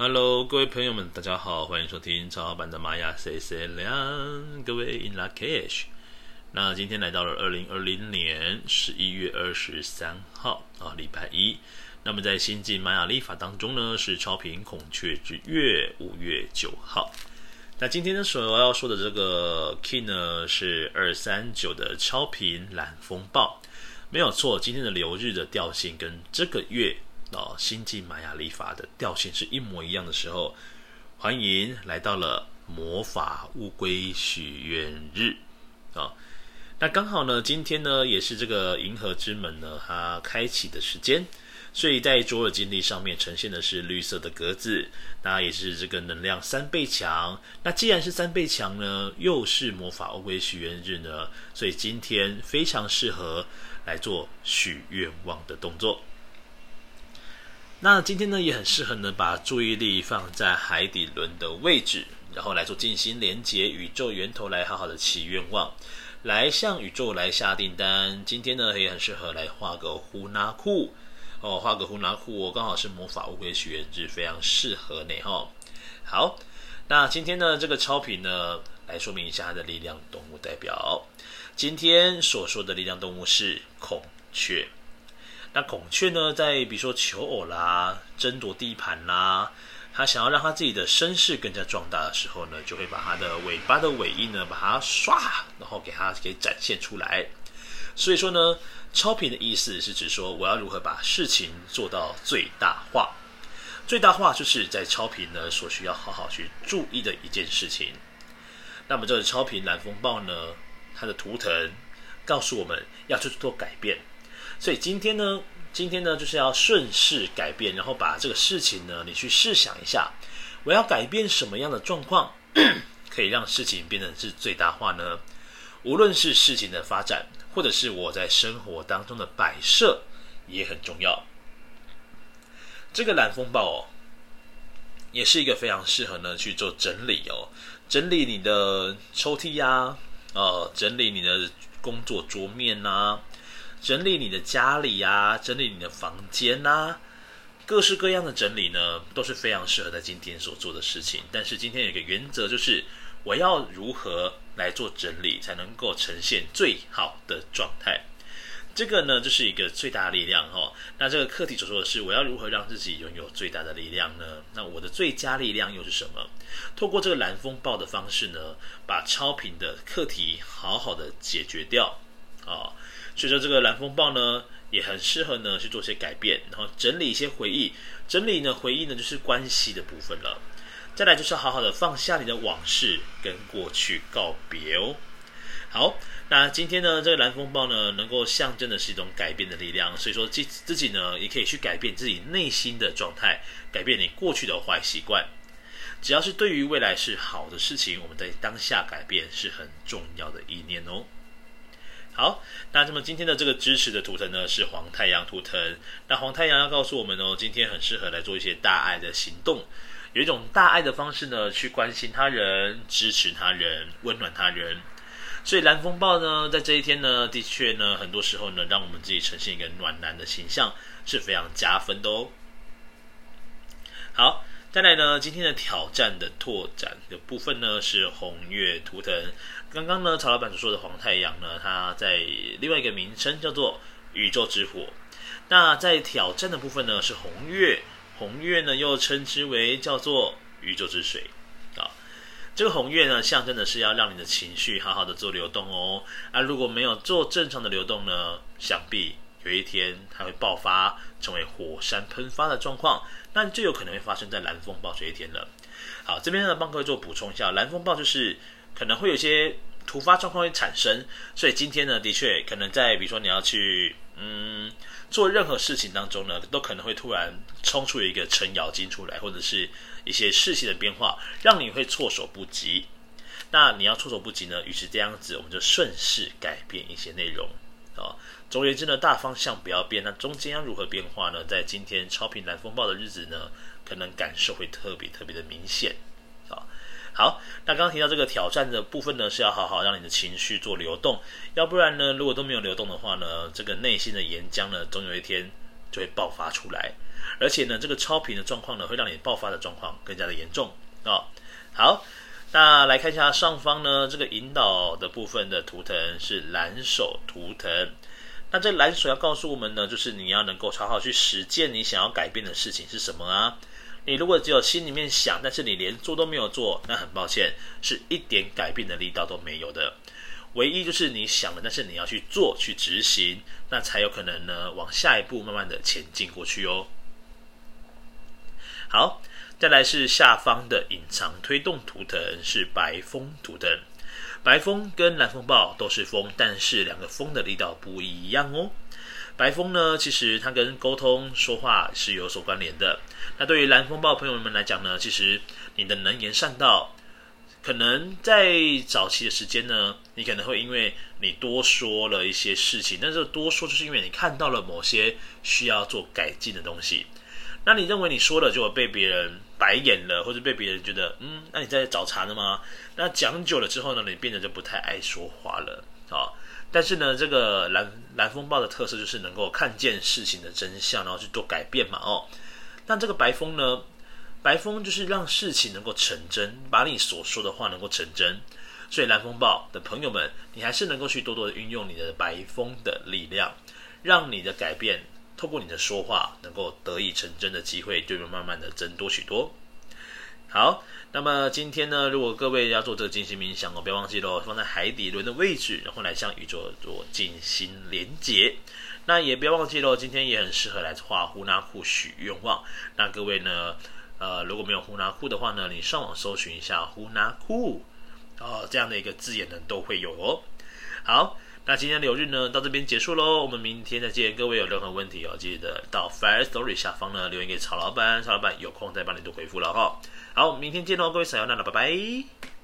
Hello，各位朋友们，大家好，欢迎收听超老板的玛雅 C C 两，各位 In Lak'ech。那今天来到了二零二零年十一月二十三号啊，礼拜一。那么在新晋玛雅历法当中呢，是超频孔雀之月五月九号。那今天呢，所要说的这个 Key 呢，是二三九的超频蓝风暴，没有错。今天的流日的调性跟这个月。哦，星际玛雅历法的调性是一模一样的时候，欢迎来到了魔法乌龟许愿日啊、哦！那刚好呢，今天呢也是这个银河之门呢它开启的时间，所以在卓尔金历上面呈现的是绿色的格子，那也是这个能量三倍强。那既然是三倍强呢，又是魔法乌龟许愿日呢，所以今天非常适合来做许愿望的动作。那今天呢，也很适合呢，把注意力放在海底轮的位置，然后来做静心连接宇宙源头，来好好的祈愿望，来向宇宙来下订单。今天呢，也很适合来画个呼纳库哦，画个呼纳库，我刚好是魔法乌龟许愿日，非常适合你哈、哦。好，那今天呢，这个超频呢，来说明一下它的力量动物代表。今天所说的力量动物是孔雀。那孔雀呢，在比如说求偶啦、争夺地盘啦，它想要让它自己的身势更加壮大的时候呢，就会把它的尾巴的尾翼呢，把它唰，然后给它给展现出来。所以说呢，超频的意思是指说，我要如何把事情做到最大化。最大化就是在超频呢所需要好好去注意的一件事情。那么这个超频蓝风暴呢，它的图腾告诉我们要去做改变。所以今天呢，今天呢就是要顺势改变，然后把这个事情呢，你去试想一下，我要改变什么样的状况，可以让事情变得是最大化呢？无论是事情的发展，或者是我在生活当中的摆设，也很重要。这个蓝风暴哦，也是一个非常适合呢去做整理哦，整理你的抽屉呀、啊，呃，整理你的工作桌面呐、整理你的家里啊，整理你的房间啊，各式各样的整理呢，都是非常适合在今天所做的事情。但是今天有一个原则，就是我要如何来做整理，才能够呈现最好的状态。这个呢，就是一个最大的力量哈、哦。那这个课题所说的是，我要如何让自己拥有最大的力量呢？那我的最佳力量又是什么？透过这个蓝风暴的方式呢，把超频的课题好好的解决掉啊。哦所以说这个蓝风暴呢，也很适合呢去做些改变，然后整理一些回忆。整理呢回忆呢就是关系的部分了。再来就是好好的放下你的往事，跟过去告别哦。好，那今天呢这个蓝风暴呢，能够象征的是一种改变的力量。所以说自自己呢也可以去改变自己内心的状态，改变你过去的坏习惯。只要是对于未来是好的事情，我们在当下改变是很重要的意念哦。好，那这么今天的这个支持的图腾呢，是黄太阳图腾。那黄太阳要告诉我们哦，今天很适合来做一些大爱的行动，有一种大爱的方式呢，去关心他人、支持他人、温暖他人。所以蓝风暴呢，在这一天呢，的确呢，很多时候呢，让我们自己呈现一个暖男的形象，是非常加分的哦。好。再来呢，今天的挑战的拓展的部分呢，是红月图腾。刚刚呢，曹老板所说的黄太阳呢，它在另外一个名称叫做宇宙之火。那在挑战的部分呢，是红月，红月呢又称之为叫做宇宙之水啊。这个红月呢，象征的是要让你的情绪好好的做流动哦。啊，如果没有做正常的流动呢，想必有一天它会爆发，成为火山喷发的状况。那就有可能会发生在蓝风暴这一天了。好，这边呢帮各位做补充一下，蓝风暴就是可能会有些突发状况会产生，所以今天呢的确可能在比如说你要去嗯做任何事情当中呢，都可能会突然冲出一个程咬金出来，或者是一些事情的变化，让你会措手不及。那你要措手不及呢，于是这样子我们就顺势改变一些内容。总而言之呢，大方向不要变，那中间要如何变化呢？在今天超频蓝风暴的日子呢，可能感受会特别特别的明显。啊，好，那刚刚提到这个挑战的部分呢，是要好好让你的情绪做流动，要不然呢，如果都没有流动的话呢，这个内心的岩浆呢，总有一天就会爆发出来，而且呢，这个超频的状况呢，会让你爆发的状况更加的严重啊、好，那来看一下上方呢，这个引导的部分的图腾是蓝手图腾。那这蓝手要告诉我们呢，就是你要能够好好去实践你想要改变的事情是什么啊？你如果只有心里面想，但是你连做都没有做，那很抱歉，是一点改变的力道都没有的。唯一就是你想了，但是你要去做、去执行，那才有可能呢，往下一步慢慢的前进过去哦。好，再来是下方的隐藏推动图腾是白风图腾，白风跟蓝风暴都是风，但是两个风的力道不一样哦。白风呢，其实它跟沟通说话是有所关联的。那对于蓝风暴朋友们来讲呢，其实你的能言善道。可能在早期的时间呢，你可能会因为你多说了一些事情，但是多说就是因为你看到了某些需要做改进的东西。那你认为你说了就会被别人白眼了，或者被别人觉得嗯，那你在找茬呢吗？那讲久了之后呢，你变得就不太爱说话了啊。但是呢，这个蓝蓝风暴的特色就是能够看见事情的真相，然后去做改变嘛哦。那这个白风呢？白风就是让事情能够成真，把你所说的话能够成真。所以蓝风暴的朋友们，你还是能够去多多的运用你的白风的力量，让你的改变透过你的说话能够得以成真的机会，就会慢慢的增多许多。好，那么今天呢，如果各位要做这个静心冥想哦，不要忘记喽，放在海底轮的位置，然后来向宇宙做静心连接。那也不要忘记喽，今天也很适合来画呼纳库许愿望。那各位呢？呃，如果没有呼纳库的话呢，你上网搜寻一下呼纳库，哦，这样的一个字眼呢都会有哦。好，那今天的留日呢到这边结束喽，我们明天再见。各位有任何问题哦，记得到 Fire Story 下方呢留言给曹老板，曹老板有空再帮你做回复了哈。好，明天见喽，各位小妖娜娜，拜拜。